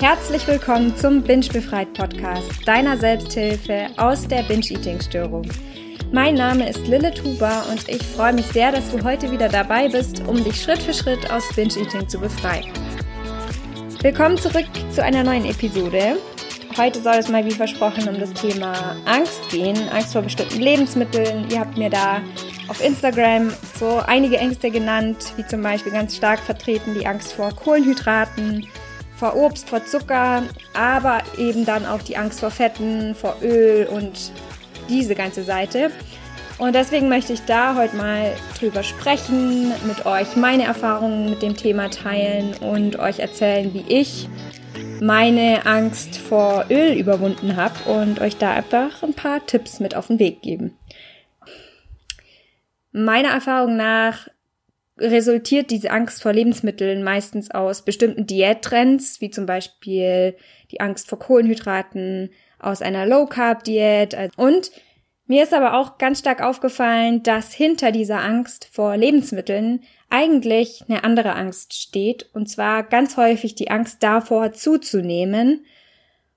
Herzlich willkommen zum Binge Befreit Podcast, deiner Selbsthilfe aus der Binge-Eating-Störung. Mein Name ist Lille Tuba und ich freue mich sehr, dass du heute wieder dabei bist, um dich Schritt für Schritt aus Binge-Eating zu befreien. Willkommen zurück zu einer neuen Episode. Heute soll es mal wie versprochen um das Thema Angst gehen, Angst vor bestimmten Lebensmitteln. Ihr habt mir da auf Instagram so einige Ängste genannt, wie zum Beispiel ganz stark vertreten die Angst vor Kohlenhydraten, vor Obst, vor Zucker, aber eben dann auch die Angst vor Fetten, vor Öl und diese ganze Seite. Und deswegen möchte ich da heute mal drüber sprechen, mit euch meine Erfahrungen mit dem Thema teilen und euch erzählen, wie ich meine Angst vor Öl überwunden habe und euch da einfach ein paar Tipps mit auf den Weg geben. Meiner Erfahrung nach resultiert diese Angst vor Lebensmitteln meistens aus bestimmten Diättrends, wie zum Beispiel die Angst vor Kohlenhydraten, aus einer Low-Carb-Diät. Und mir ist aber auch ganz stark aufgefallen, dass hinter dieser Angst vor Lebensmitteln eigentlich eine andere Angst steht. Und zwar ganz häufig die Angst davor zuzunehmen.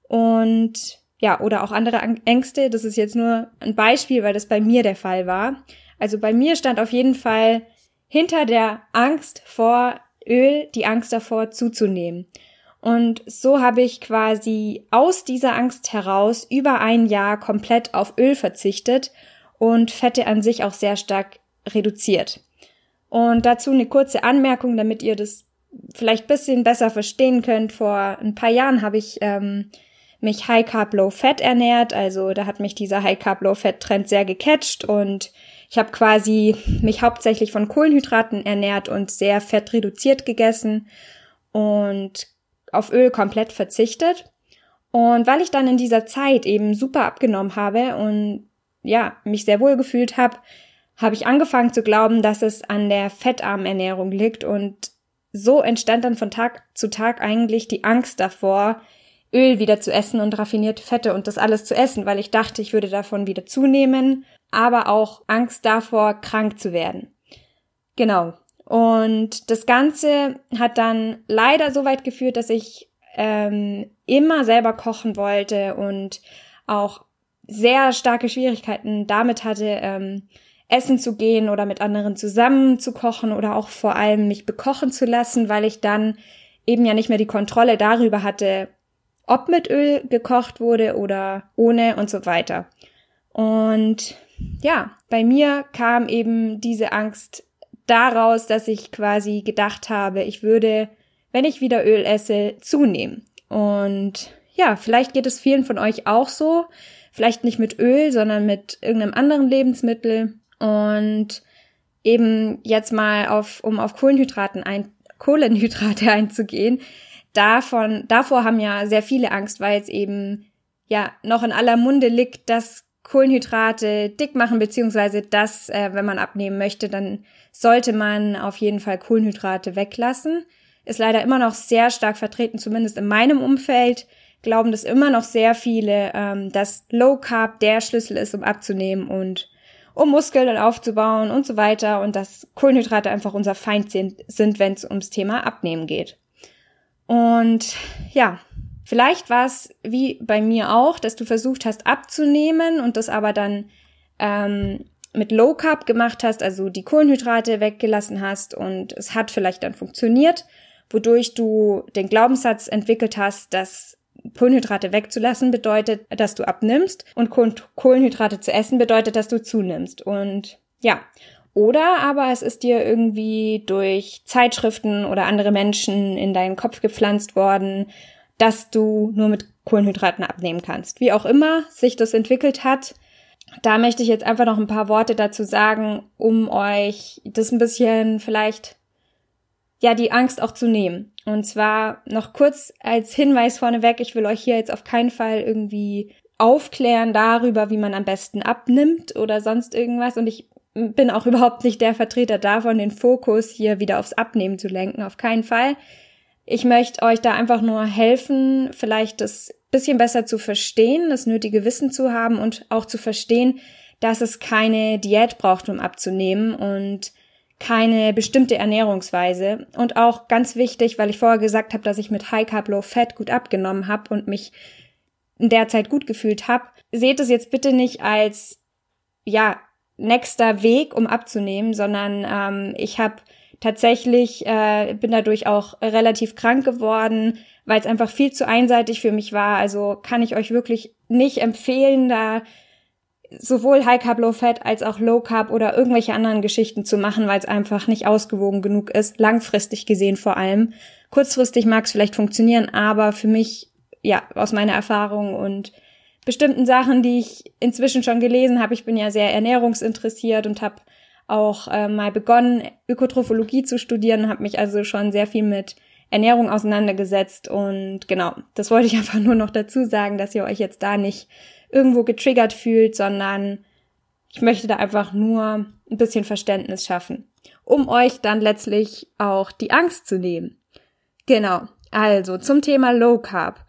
Und ja, oder auch andere Ängste. Das ist jetzt nur ein Beispiel, weil das bei mir der Fall war. Also bei mir stand auf jeden Fall hinter der Angst vor Öl die Angst davor zuzunehmen. Und so habe ich quasi aus dieser Angst heraus über ein Jahr komplett auf Öl verzichtet und Fette an sich auch sehr stark reduziert. Und dazu eine kurze Anmerkung, damit ihr das vielleicht bisschen besser verstehen könnt. Vor ein paar Jahren habe ich ähm, mich High Carb Low Fat ernährt, also da hat mich dieser High Carb Low Fat Trend sehr gecatcht und ich habe quasi mich hauptsächlich von Kohlenhydraten ernährt und sehr fettreduziert gegessen und auf Öl komplett verzichtet. Und weil ich dann in dieser Zeit eben super abgenommen habe und ja, mich sehr wohl gefühlt habe, habe ich angefangen zu glauben, dass es an der fettarmen Ernährung liegt und so entstand dann von Tag zu Tag eigentlich die Angst davor, Öl wieder zu essen und raffinierte Fette und das alles zu essen, weil ich dachte, ich würde davon wieder zunehmen aber auch Angst davor, krank zu werden. Genau. Und das Ganze hat dann leider so weit geführt, dass ich ähm, immer selber kochen wollte und auch sehr starke Schwierigkeiten damit hatte, ähm, essen zu gehen oder mit anderen zusammen zu kochen oder auch vor allem mich bekochen zu lassen, weil ich dann eben ja nicht mehr die Kontrolle darüber hatte, ob mit Öl gekocht wurde oder ohne und so weiter. Und ja, bei mir kam eben diese Angst daraus, dass ich quasi gedacht habe, ich würde, wenn ich wieder Öl esse, zunehmen. Und ja, vielleicht geht es vielen von euch auch so. Vielleicht nicht mit Öl, sondern mit irgendeinem anderen Lebensmittel. Und eben jetzt mal auf, um auf Kohlenhydraten ein, Kohlenhydrate einzugehen. Davon, davor haben ja sehr viele Angst, weil es eben ja noch in aller Munde liegt, dass Kohlenhydrate dick machen, beziehungsweise das, äh, wenn man abnehmen möchte, dann sollte man auf jeden Fall Kohlenhydrate weglassen. Ist leider immer noch sehr stark vertreten, zumindest in meinem Umfeld glauben das immer noch sehr viele, ähm, dass Low Carb der Schlüssel ist, um abzunehmen und um Muskeln aufzubauen und so weiter und dass Kohlenhydrate einfach unser Feind sind, wenn es ums Thema Abnehmen geht. Und ja, Vielleicht war es wie bei mir auch, dass du versucht hast abzunehmen und das aber dann ähm, mit Low Carb gemacht hast, also die Kohlenhydrate weggelassen hast und es hat vielleicht dann funktioniert, wodurch du den Glaubenssatz entwickelt hast, dass Kohlenhydrate wegzulassen bedeutet, dass du abnimmst und Kohlenhydrate zu essen bedeutet, dass du zunimmst. Und ja, oder aber es ist dir irgendwie durch Zeitschriften oder andere Menschen in deinen Kopf gepflanzt worden dass du nur mit Kohlenhydraten abnehmen kannst. Wie auch immer sich das entwickelt hat, da möchte ich jetzt einfach noch ein paar Worte dazu sagen, um euch das ein bisschen vielleicht ja die Angst auch zu nehmen. Und zwar noch kurz als Hinweis vorneweg, ich will euch hier jetzt auf keinen Fall irgendwie aufklären darüber, wie man am besten abnimmt oder sonst irgendwas. Und ich bin auch überhaupt nicht der Vertreter davon, den Fokus hier wieder aufs Abnehmen zu lenken. Auf keinen Fall. Ich möchte euch da einfach nur helfen, vielleicht das bisschen besser zu verstehen, das nötige Wissen zu haben und auch zu verstehen, dass es keine Diät braucht, um abzunehmen und keine bestimmte Ernährungsweise. Und auch ganz wichtig, weil ich vorher gesagt habe, dass ich mit High Carb Low Fat gut abgenommen habe und mich in der Zeit gut gefühlt habe, seht es jetzt bitte nicht als ja nächster Weg, um abzunehmen, sondern ähm, ich habe tatsächlich äh, bin dadurch auch relativ krank geworden, weil es einfach viel zu einseitig für mich war. Also kann ich euch wirklich nicht empfehlen, da sowohl High Carb, Low Fat als auch Low Carb oder irgendwelche anderen Geschichten zu machen, weil es einfach nicht ausgewogen genug ist, langfristig gesehen vor allem. Kurzfristig mag es vielleicht funktionieren, aber für mich, ja, aus meiner Erfahrung und bestimmten Sachen, die ich inzwischen schon gelesen habe, ich bin ja sehr ernährungsinteressiert und habe auch äh, mal begonnen, Ökotrophologie zu studieren, habe mich also schon sehr viel mit Ernährung auseinandergesetzt und genau, das wollte ich einfach nur noch dazu sagen, dass ihr euch jetzt da nicht irgendwo getriggert fühlt, sondern ich möchte da einfach nur ein bisschen Verständnis schaffen, um euch dann letztlich auch die Angst zu nehmen. Genau. Also zum Thema Low Carb.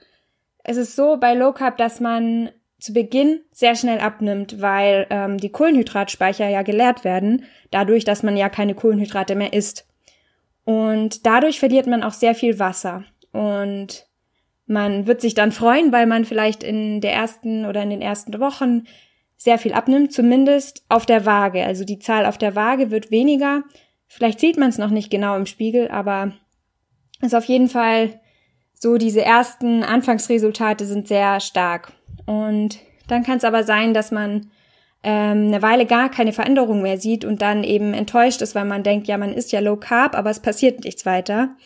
Es ist so bei Low Carb, dass man zu Beginn sehr schnell abnimmt, weil ähm, die Kohlenhydratspeicher ja geleert werden, dadurch, dass man ja keine Kohlenhydrate mehr isst. Und dadurch verliert man auch sehr viel Wasser. Und man wird sich dann freuen, weil man vielleicht in der ersten oder in den ersten Wochen sehr viel abnimmt, zumindest auf der Waage. Also die Zahl auf der Waage wird weniger. Vielleicht sieht man es noch nicht genau im Spiegel, aber ist auf jeden Fall so, diese ersten Anfangsresultate sind sehr stark. Und dann kann es aber sein, dass man ähm, eine Weile gar keine Veränderung mehr sieht und dann eben enttäuscht ist, weil man denkt, ja, man ist ja low carb, aber es passiert nichts weiter.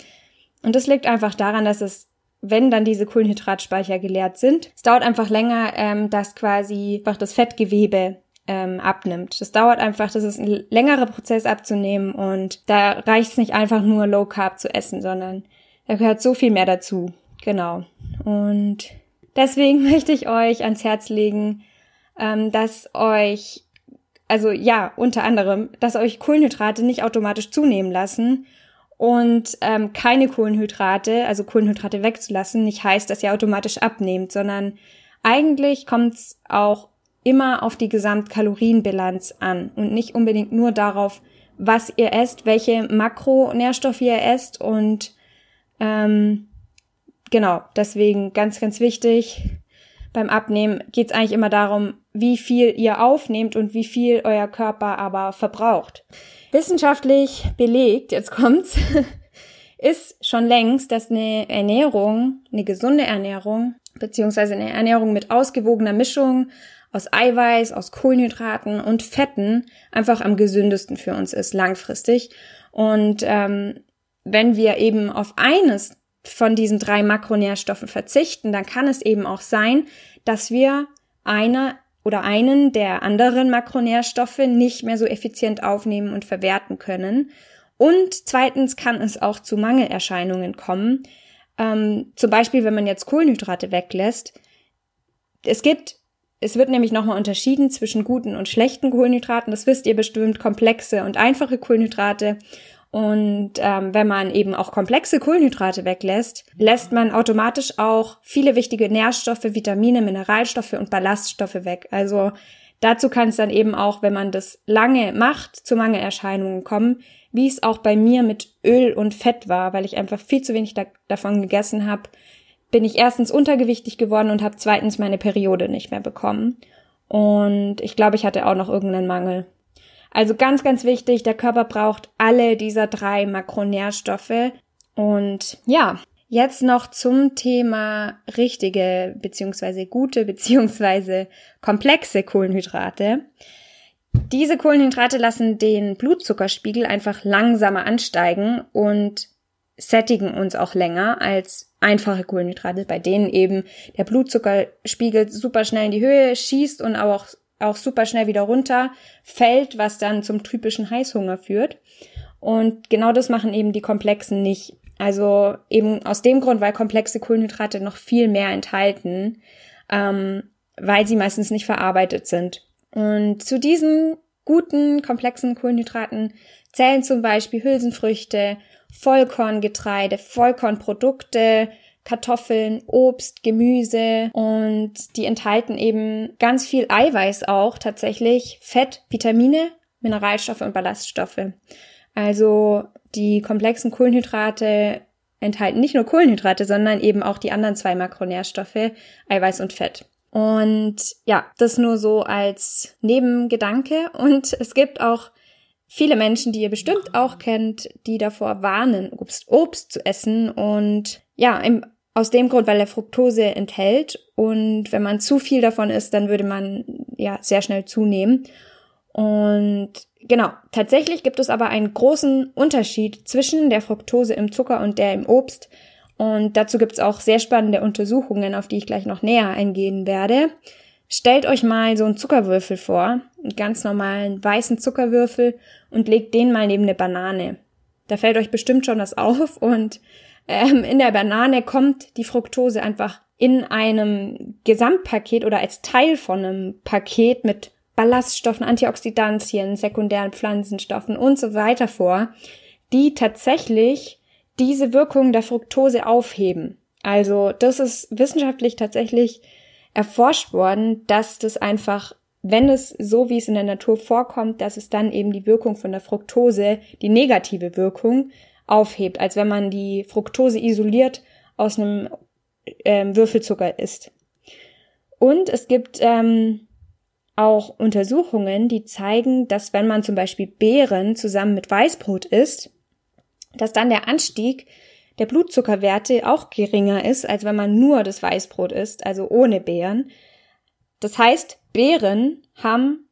Und das liegt einfach daran, dass es wenn dann diese Kohlenhydratspeicher geleert sind. Es dauert einfach länger, ähm, dass quasi einfach das Fettgewebe ähm, abnimmt. Das dauert einfach, das ist ein längerer Prozess abzunehmen und da reicht es nicht einfach nur Low Carb zu essen, sondern da gehört so viel mehr dazu. Genau. Und deswegen möchte ich euch ans Herz legen, ähm, dass euch, also ja, unter anderem, dass euch Kohlenhydrate nicht automatisch zunehmen lassen und ähm, keine Kohlenhydrate, also Kohlenhydrate wegzulassen, nicht heißt, dass ihr automatisch abnehmt, sondern eigentlich kommt es auch immer auf die Gesamtkalorienbilanz an und nicht unbedingt nur darauf, was ihr esst, welche Makronährstoffe ihr esst und ähm, genau, deswegen ganz, ganz wichtig, beim Abnehmen geht es eigentlich immer darum, wie viel ihr aufnehmt und wie viel euer Körper aber verbraucht. Wissenschaftlich belegt, jetzt kommt's, ist schon längst, dass eine Ernährung, eine gesunde Ernährung, beziehungsweise eine Ernährung mit ausgewogener Mischung aus Eiweiß, aus Kohlenhydraten und Fetten einfach am gesündesten für uns ist, langfristig. Und ähm, wenn wir eben auf eines von diesen drei Makronährstoffen verzichten, dann kann es eben auch sein, dass wir eine oder einen der anderen Makronährstoffe nicht mehr so effizient aufnehmen und verwerten können. Und zweitens kann es auch zu Mangelerscheinungen kommen. Ähm, zum Beispiel, wenn man jetzt Kohlenhydrate weglässt. Es gibt, es wird nämlich nochmal unterschieden zwischen guten und schlechten Kohlenhydraten. Das wisst ihr bestimmt, komplexe und einfache Kohlenhydrate. Und ähm, wenn man eben auch komplexe Kohlenhydrate weglässt, lässt man automatisch auch viele wichtige Nährstoffe, Vitamine, Mineralstoffe und Ballaststoffe weg. Also dazu kann es dann eben auch, wenn man das lange macht, zu Mangelerscheinungen kommen, wie es auch bei mir mit Öl und Fett war, weil ich einfach viel zu wenig da davon gegessen habe, bin ich erstens untergewichtig geworden und habe zweitens meine Periode nicht mehr bekommen. Und ich glaube, ich hatte auch noch irgendeinen Mangel. Also ganz, ganz wichtig, der Körper braucht alle dieser drei Makronährstoffe. Und ja, jetzt noch zum Thema richtige beziehungsweise gute beziehungsweise komplexe Kohlenhydrate. Diese Kohlenhydrate lassen den Blutzuckerspiegel einfach langsamer ansteigen und sättigen uns auch länger als einfache Kohlenhydrate, bei denen eben der Blutzuckerspiegel super schnell in die Höhe schießt und auch auch super schnell wieder runter fällt, was dann zum typischen Heißhunger führt. Und genau das machen eben die komplexen nicht. Also eben aus dem Grund, weil komplexe Kohlenhydrate noch viel mehr enthalten, ähm, weil sie meistens nicht verarbeitet sind. Und zu diesen guten, komplexen Kohlenhydraten zählen zum Beispiel Hülsenfrüchte, Vollkorngetreide, Vollkornprodukte, Kartoffeln, Obst, Gemüse und die enthalten eben ganz viel Eiweiß auch tatsächlich, Fett, Vitamine, Mineralstoffe und Ballaststoffe. Also die komplexen Kohlenhydrate enthalten nicht nur Kohlenhydrate, sondern eben auch die anderen zwei Makronährstoffe, Eiweiß und Fett. Und ja, das nur so als Nebengedanke. Und es gibt auch viele Menschen, die ihr bestimmt auch kennt, die davor warnen, Obst, Obst zu essen. Und ja, im, aus dem Grund, weil er Fructose enthält. Und wenn man zu viel davon isst, dann würde man ja sehr schnell zunehmen. Und genau, tatsächlich gibt es aber einen großen Unterschied zwischen der Fructose im Zucker und der im Obst. Und dazu gibt es auch sehr spannende Untersuchungen, auf die ich gleich noch näher eingehen werde. Stellt euch mal so einen Zuckerwürfel vor, einen ganz normalen weißen Zuckerwürfel und legt den mal neben eine Banane. Da fällt euch bestimmt schon was auf und ähm, in der Banane kommt die Fructose einfach in einem Gesamtpaket oder als Teil von einem Paket mit Ballaststoffen, Antioxidantien, sekundären Pflanzenstoffen und so weiter vor, die tatsächlich diese Wirkung der Fructose aufheben. Also das ist wissenschaftlich tatsächlich erforscht worden, dass das einfach, wenn es so wie es in der Natur vorkommt, dass es dann eben die Wirkung von der Fructose, die negative Wirkung, aufhebt, als wenn man die Fructose isoliert aus einem ähm, Würfelzucker isst. Und es gibt ähm, auch Untersuchungen, die zeigen, dass wenn man zum Beispiel Beeren zusammen mit Weißbrot isst, dass dann der Anstieg der Blutzuckerwerte auch geringer ist, als wenn man nur das Weißbrot isst, also ohne Beeren. Das heißt, Beeren haben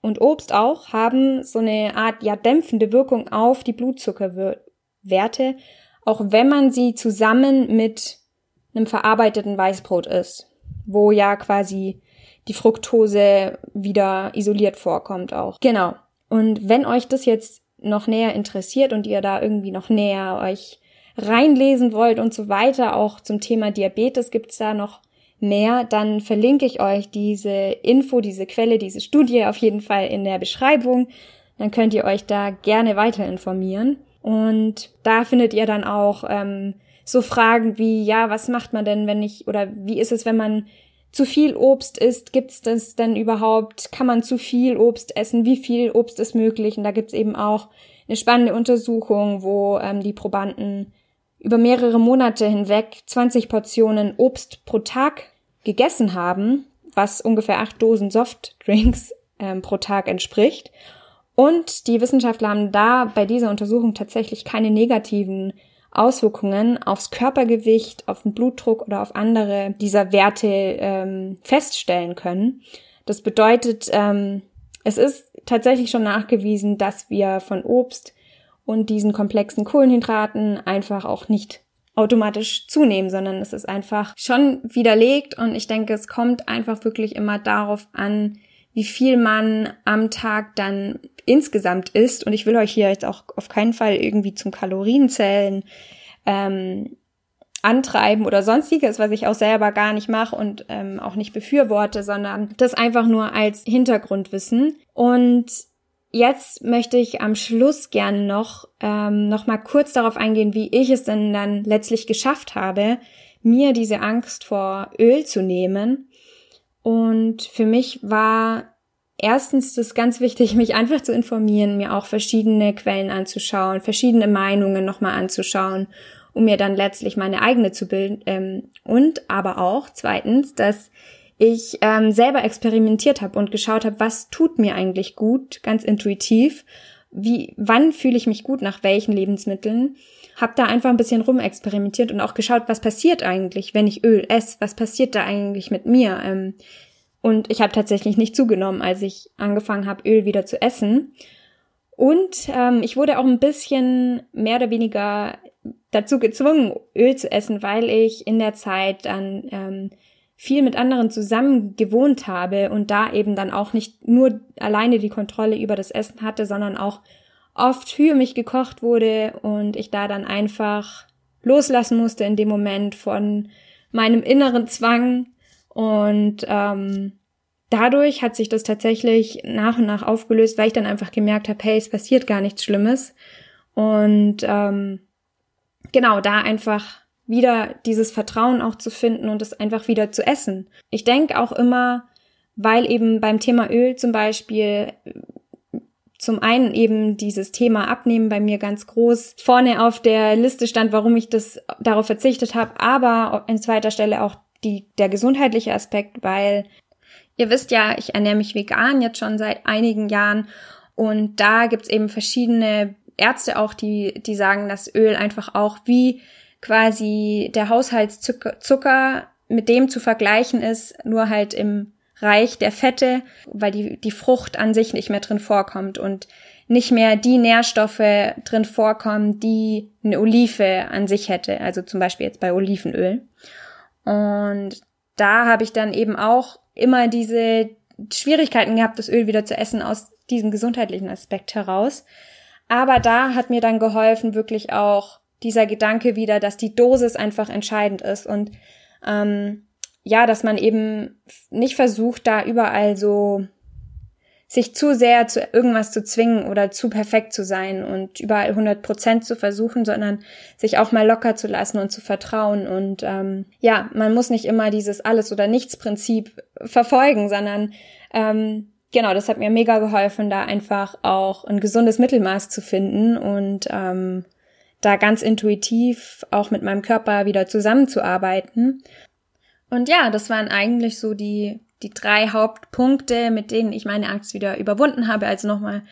und Obst auch haben so eine Art ja dämpfende Wirkung auf die Blutzuckerwerte, auch wenn man sie zusammen mit einem verarbeiteten Weißbrot isst, wo ja quasi die Fructose wieder isoliert vorkommt auch. Genau. Und wenn euch das jetzt noch näher interessiert und ihr da irgendwie noch näher euch reinlesen wollt und so weiter, auch zum Thema Diabetes gibt's da noch mehr, dann verlinke ich euch diese Info, diese Quelle, diese Studie auf jeden Fall in der Beschreibung. Dann könnt ihr euch da gerne weiter informieren. Und da findet ihr dann auch ähm, so Fragen wie, ja, was macht man denn, wenn ich, oder wie ist es, wenn man zu viel Obst isst, gibt's das denn überhaupt? Kann man zu viel Obst essen? Wie viel Obst ist möglich? Und da gibt's eben auch eine spannende Untersuchung, wo ähm, die Probanden über mehrere Monate hinweg 20 Portionen Obst pro Tag gegessen haben, was ungefähr acht Dosen Softdrinks ähm, pro Tag entspricht. Und die Wissenschaftler haben da bei dieser Untersuchung tatsächlich keine negativen Auswirkungen aufs Körpergewicht, auf den Blutdruck oder auf andere dieser Werte ähm, feststellen können. Das bedeutet, ähm, es ist tatsächlich schon nachgewiesen, dass wir von Obst und diesen komplexen Kohlenhydraten einfach auch nicht automatisch zunehmen, sondern es ist einfach schon widerlegt und ich denke, es kommt einfach wirklich immer darauf an, wie viel man am Tag dann insgesamt isst. Und ich will euch hier jetzt auch auf keinen Fall irgendwie zum Kalorienzählen ähm, antreiben oder sonstiges, was ich auch selber gar nicht mache und ähm, auch nicht befürworte, sondern das einfach nur als Hintergrundwissen. Und jetzt möchte ich am Schluss gern noch ähm, noch mal kurz darauf eingehen, wie ich es denn dann letztlich geschafft habe, mir diese Angst vor Öl zu nehmen. Und für mich war erstens das ganz wichtig, mich einfach zu informieren, mir auch verschiedene Quellen anzuschauen, verschiedene Meinungen nochmal anzuschauen, um mir dann letztlich meine eigene zu bilden. Ähm, und aber auch zweitens, dass ich ähm, selber experimentiert habe und geschaut habe, was tut mir eigentlich gut, ganz intuitiv, wie, wann fühle ich mich gut nach welchen Lebensmitteln, habe da einfach ein bisschen rumexperimentiert und auch geschaut, was passiert eigentlich, wenn ich Öl esse, was passiert da eigentlich mit mir. Ähm, und ich habe tatsächlich nicht zugenommen, als ich angefangen habe, Öl wieder zu essen. Und ähm, ich wurde auch ein bisschen mehr oder weniger dazu gezwungen, Öl zu essen, weil ich in der Zeit dann ähm, viel mit anderen zusammen gewohnt habe und da eben dann auch nicht nur alleine die Kontrolle über das Essen hatte, sondern auch oft für mich gekocht wurde und ich da dann einfach loslassen musste in dem Moment von meinem inneren Zwang und ähm, dadurch hat sich das tatsächlich nach und nach aufgelöst, weil ich dann einfach gemerkt habe, hey, es passiert gar nichts Schlimmes und ähm, genau da einfach wieder dieses Vertrauen auch zu finden und es einfach wieder zu essen. Ich denke auch immer, weil eben beim Thema Öl zum Beispiel zum einen eben dieses Thema Abnehmen bei mir ganz groß vorne auf der Liste stand, warum ich das darauf verzichtet habe, aber an zweiter Stelle auch die, der gesundheitliche Aspekt, weil ihr wisst ja, ich ernähre mich vegan jetzt schon seit einigen Jahren und da gibt's eben verschiedene Ärzte auch, die, die sagen, dass Öl einfach auch wie quasi der Haushaltszucker mit dem zu vergleichen ist, nur halt im Reich der Fette, weil die, die Frucht an sich nicht mehr drin vorkommt und nicht mehr die Nährstoffe drin vorkommen, die eine Olive an sich hätte, also zum Beispiel jetzt bei Olivenöl. Und da habe ich dann eben auch immer diese Schwierigkeiten gehabt, das Öl wieder zu essen aus diesem gesundheitlichen Aspekt heraus. Aber da hat mir dann geholfen, wirklich auch dieser Gedanke wieder, dass die Dosis einfach entscheidend ist und ähm, ja, dass man eben nicht versucht, da überall so sich zu sehr zu irgendwas zu zwingen oder zu perfekt zu sein und überall 100 Prozent zu versuchen, sondern sich auch mal locker zu lassen und zu vertrauen. Und ähm, ja, man muss nicht immer dieses Alles- oder Nichts-Prinzip verfolgen, sondern ähm, genau, das hat mir mega geholfen, da einfach auch ein gesundes Mittelmaß zu finden und ähm, da ganz intuitiv auch mit meinem Körper wieder zusammenzuarbeiten. Und ja, das waren eigentlich so die, die drei Hauptpunkte, mit denen ich meine Angst wieder überwunden habe. Also nochmal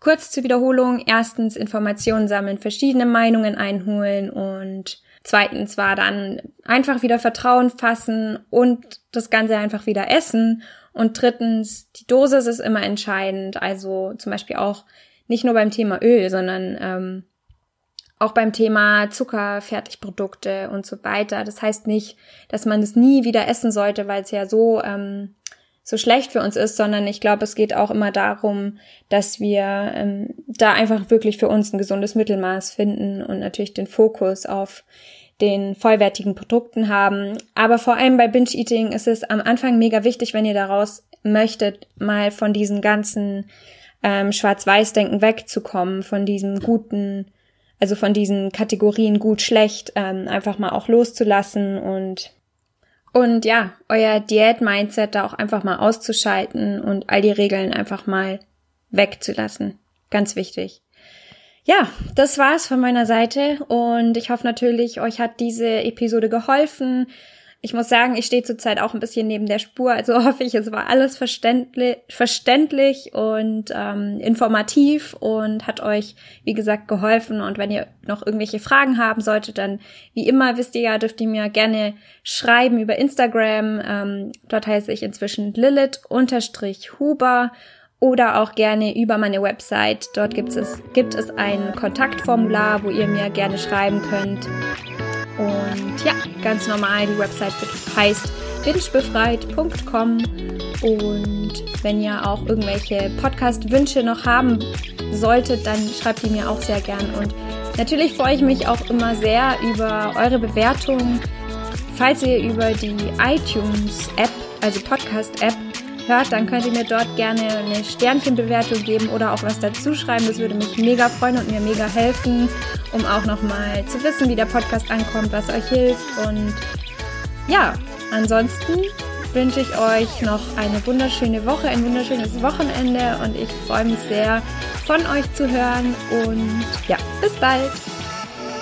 kurz zur Wiederholung. Erstens Informationen sammeln, verschiedene Meinungen einholen und zweitens war dann einfach wieder Vertrauen fassen und das Ganze einfach wieder essen. Und drittens, die Dosis ist immer entscheidend. Also zum Beispiel auch nicht nur beim Thema Öl, sondern ähm, auch beim Thema Zucker, Fertigprodukte und so weiter. Das heißt nicht, dass man es nie wieder essen sollte, weil es ja so ähm, so schlecht für uns ist, sondern ich glaube, es geht auch immer darum, dass wir ähm, da einfach wirklich für uns ein gesundes Mittelmaß finden und natürlich den Fokus auf den vollwertigen Produkten haben. Aber vor allem bei Binge-Eating ist es am Anfang mega wichtig, wenn ihr daraus möchtet, mal von diesen ganzen ähm, Schwarz-Weiß-Denken wegzukommen, von diesem guten also von diesen Kategorien gut, schlecht, ähm, einfach mal auch loszulassen und und ja, euer Diät-Mindset da auch einfach mal auszuschalten und all die Regeln einfach mal wegzulassen. Ganz wichtig. Ja, das war's von meiner Seite und ich hoffe natürlich, euch hat diese Episode geholfen. Ich muss sagen, ich stehe zurzeit auch ein bisschen neben der Spur, also hoffe ich, es war alles verständlich, verständlich und ähm, informativ und hat euch, wie gesagt, geholfen. Und wenn ihr noch irgendwelche Fragen haben solltet, dann wie immer wisst ihr ja, dürft ihr mir gerne schreiben über Instagram. Ähm, dort heiße ich inzwischen Lilith-Huber oder auch gerne über meine Website. Dort gibt es, gibt es ein Kontaktformular, wo ihr mir gerne schreiben könnt. Und ja, ganz normal, die Website heißt bingebefreit.com. Und wenn ihr auch irgendwelche Podcast-Wünsche noch haben solltet, dann schreibt die mir auch sehr gern. Und natürlich freue ich mich auch immer sehr über eure Bewertungen. Falls ihr über die iTunes-App, also Podcast-App, hört, dann könnt ihr mir dort gerne eine Sternchenbewertung geben oder auch was dazu schreiben. Das würde mich mega freuen und mir mega helfen, um auch nochmal zu wissen, wie der Podcast ankommt, was euch hilft. Und ja, ansonsten wünsche ich euch noch eine wunderschöne Woche, ein wunderschönes Wochenende und ich freue mich sehr, von euch zu hören und ja, bis bald!